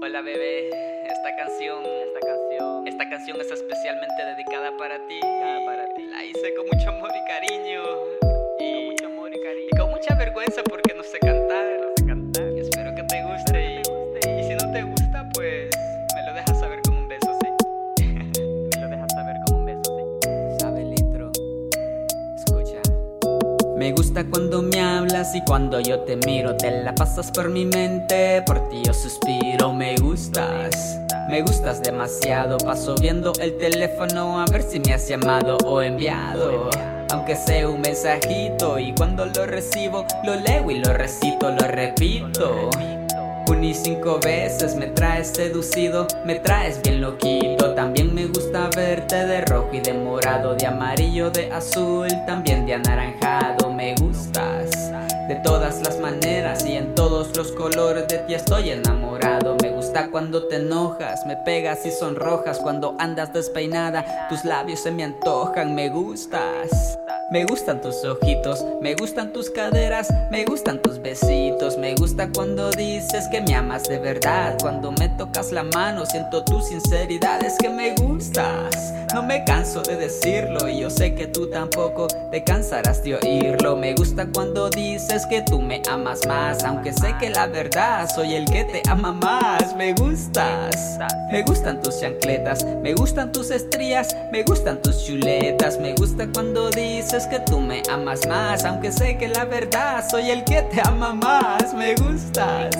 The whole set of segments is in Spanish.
Hola bebé, esta canción, esta canción, esta canción es especialmente dedicada para ti. para ti. Me gusta cuando me hablas y cuando yo te miro, te la pasas por mi mente, por ti yo suspiro, me gustas. Me gustas demasiado, paso viendo el teléfono a ver si me has llamado o enviado. Aunque sea un mensajito y cuando lo recibo lo leo y lo recito, lo repito. Un y cinco veces me traes seducido, me traes bien loquito. También me gusta de rojo y de morado, de amarillo, de azul, también de anaranjado. Me gustas de todas las maneras y en todos los colores de ti estoy enamorado. Me gusta cuando te enojas, me pegas y sonrojas cuando andas despeinada. Tus labios se me antojan, me gustas. Me gustan tus ojitos, me gustan tus caderas, me gustan tus besitos, me gusta cuando dices que me amas de verdad, cuando me tocas la mano siento tu sinceridad, es que me gustas, no me canso de decirlo y yo sé que tú tampoco te cansarás de oírlo, me gusta cuando dices que tú me amas más, aunque sé que la verdad soy el que te ama más, me gustas, me gustan tus chancletas, me gustan tus estrías, me gustan tus chuletas, me gusta cuando dices que tú me amas más, aunque sé que la verdad soy el que te ama más. Me gustas,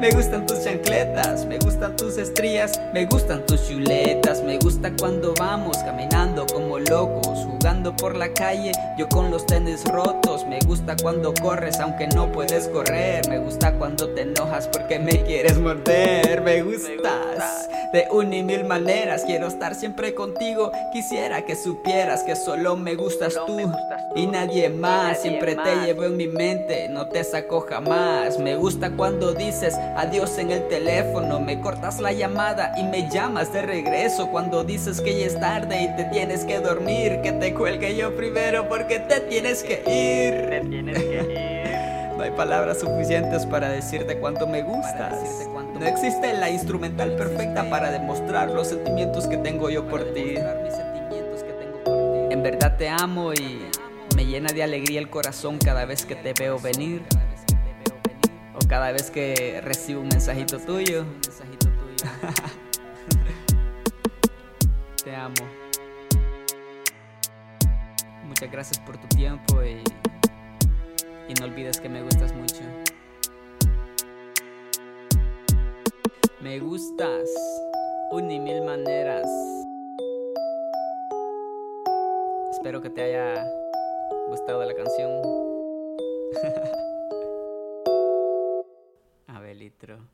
me gustan tus chancletas, me gustan tus estrías, me gustan tus chuletas, me gusta cuando vamos caminando como locos, jugando por la calle, yo con los tenis rotos. Me gusta cuando corres aunque no puedes correr, me gusta cuando te enojas porque me quieres morder. Me gustas de una y mil maneras, quiero estar siempre contigo. Quisiera que supieras que solo me gustas tú y nadie más. Siempre te llevo en mi mente, no te saco jamás. Me gusta cuando dices adiós en el teléfono, me cortas la llamada y me llamas de regreso. Cuando dices que ya es tarde y te tienes que dormir, que te cuelgue yo primero porque te tienes que ir. Te tienes que ir. No hay palabras suficientes para decirte cuánto me gustas. No existe la instrumental perfecta para demostrar los sentimientos que tengo yo por ti. En verdad te amo y me llena de alegría el corazón cada vez que te veo venir. O cada vez que recibo un mensajito tuyo. te amo. Muchas gracias por tu tiempo y, y no olvides que me gustas mucho. Me gustas un y mil maneras. Espero que te haya gustado la canción. Abelitro.